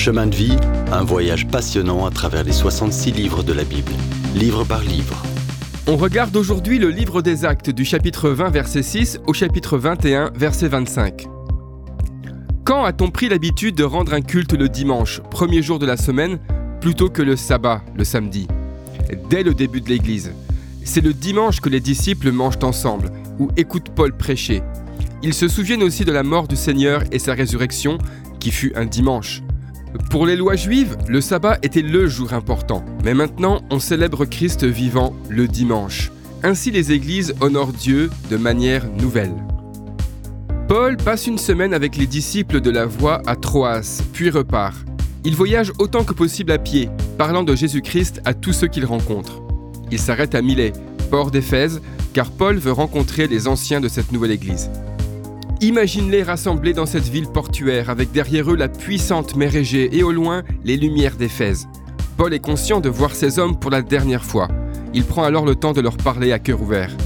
Chemin de vie, un voyage passionnant à travers les 66 livres de la Bible, livre par livre. On regarde aujourd'hui le livre des actes du chapitre 20 verset 6 au chapitre 21 verset 25. Quand a-t-on pris l'habitude de rendre un culte le dimanche, premier jour de la semaine, plutôt que le sabbat, le samedi? Dès le début de l'Église. C'est le dimanche que les disciples mangent ensemble, ou écoutent Paul prêcher. Ils se souviennent aussi de la mort du Seigneur et sa résurrection, qui fut un dimanche. Pour les lois juives, le sabbat était le jour important, mais maintenant on célèbre Christ vivant le dimanche. Ainsi les églises honorent Dieu de manière nouvelle. Paul passe une semaine avec les disciples de la voie à Troas, puis repart. Il voyage autant que possible à pied, parlant de Jésus-Christ à tous ceux qu'il rencontre. Il s'arrête à Milet, port d'Éphèse, car Paul veut rencontrer les anciens de cette nouvelle église. Imagine-les rassemblés dans cette ville portuaire avec derrière eux la puissante mer Égée et au loin les lumières d'Éphèse. Paul est conscient de voir ces hommes pour la dernière fois. Il prend alors le temps de leur parler à cœur ouvert.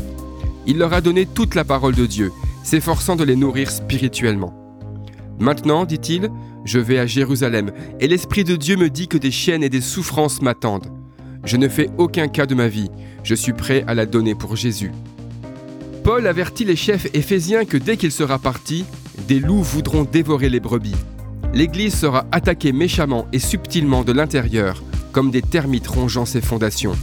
Il leur a donné toute la parole de Dieu, s'efforçant de les nourrir spirituellement. Maintenant, dit-il, je vais à Jérusalem, et l'Esprit de Dieu me dit que des chaînes et des souffrances m'attendent. Je ne fais aucun cas de ma vie, je suis prêt à la donner pour Jésus. Paul avertit les chefs éphésiens que dès qu'il sera parti, des loups voudront dévorer les brebis. L'Église sera attaquée méchamment et subtilement de l'intérieur, comme des termites rongeant ses fondations.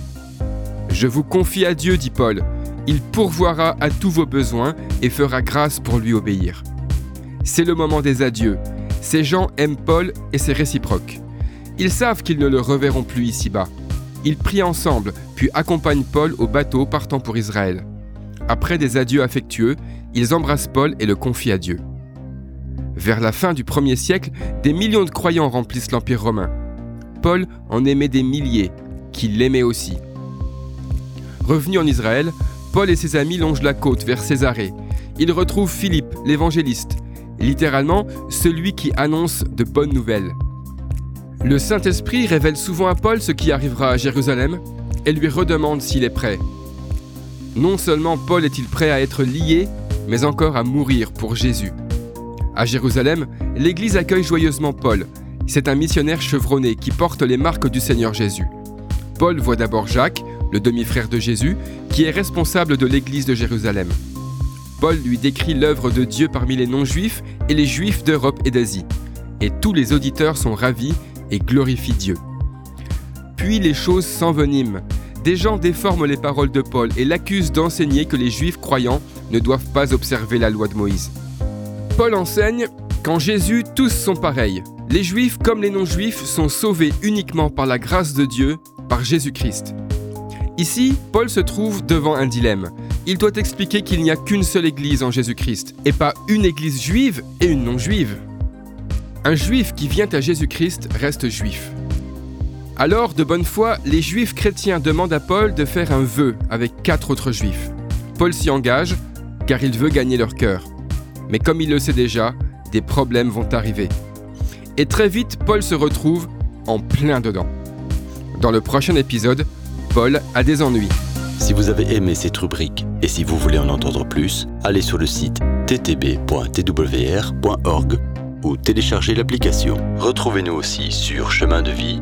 Je vous confie à Dieu, dit Paul, il pourvoira à tous vos besoins et fera grâce pour lui obéir. C'est le moment des adieux. Ces gens aiment Paul et c'est réciproque. Ils savent qu'ils ne le reverront plus ici-bas. Ils prient ensemble, puis accompagnent Paul au bateau partant pour Israël. Après des adieux affectueux, ils embrassent Paul et le confient à Dieu. Vers la fin du 1er siècle, des millions de croyants remplissent l'Empire romain. Paul en aimait des milliers, qui l'aimaient aussi. Revenu en Israël, Paul et ses amis longent la côte vers Césarée. Ils retrouvent Philippe, l'évangéliste, littéralement celui qui annonce de bonnes nouvelles. Le Saint-Esprit révèle souvent à Paul ce qui arrivera à Jérusalem et lui redemande s'il est prêt. Non seulement Paul est-il prêt à être lié, mais encore à mourir pour Jésus. À Jérusalem, l'Église accueille joyeusement Paul. C'est un missionnaire chevronné qui porte les marques du Seigneur Jésus. Paul voit d'abord Jacques, le demi-frère de Jésus, qui est responsable de l'Église de Jérusalem. Paul lui décrit l'œuvre de Dieu parmi les non-juifs et les juifs d'Europe et d'Asie. Et tous les auditeurs sont ravis et glorifient Dieu. Puis les choses s'enveniment des gens déforment les paroles de Paul et l'accusent d'enseigner que les juifs croyants ne doivent pas observer la loi de Moïse. Paul enseigne Qu'en Jésus, tous sont pareils. Les juifs comme les non-juifs sont sauvés uniquement par la grâce de Dieu, par Jésus-Christ. Ici, Paul se trouve devant un dilemme. Il doit expliquer qu'il n'y a qu'une seule église en Jésus-Christ, et pas une église juive et une non-juive. Un juif qui vient à Jésus-Christ reste juif. Alors, de bonne foi, les juifs chrétiens demandent à Paul de faire un vœu avec quatre autres juifs. Paul s'y engage car il veut gagner leur cœur. Mais comme il le sait déjà, des problèmes vont arriver. Et très vite, Paul se retrouve en plein dedans. Dans le prochain épisode, Paul a des ennuis. Si vous avez aimé cette rubrique et si vous voulez en entendre plus, allez sur le site ttb.twr.org ou téléchargez l'application. Retrouvez-nous aussi sur chemin de vie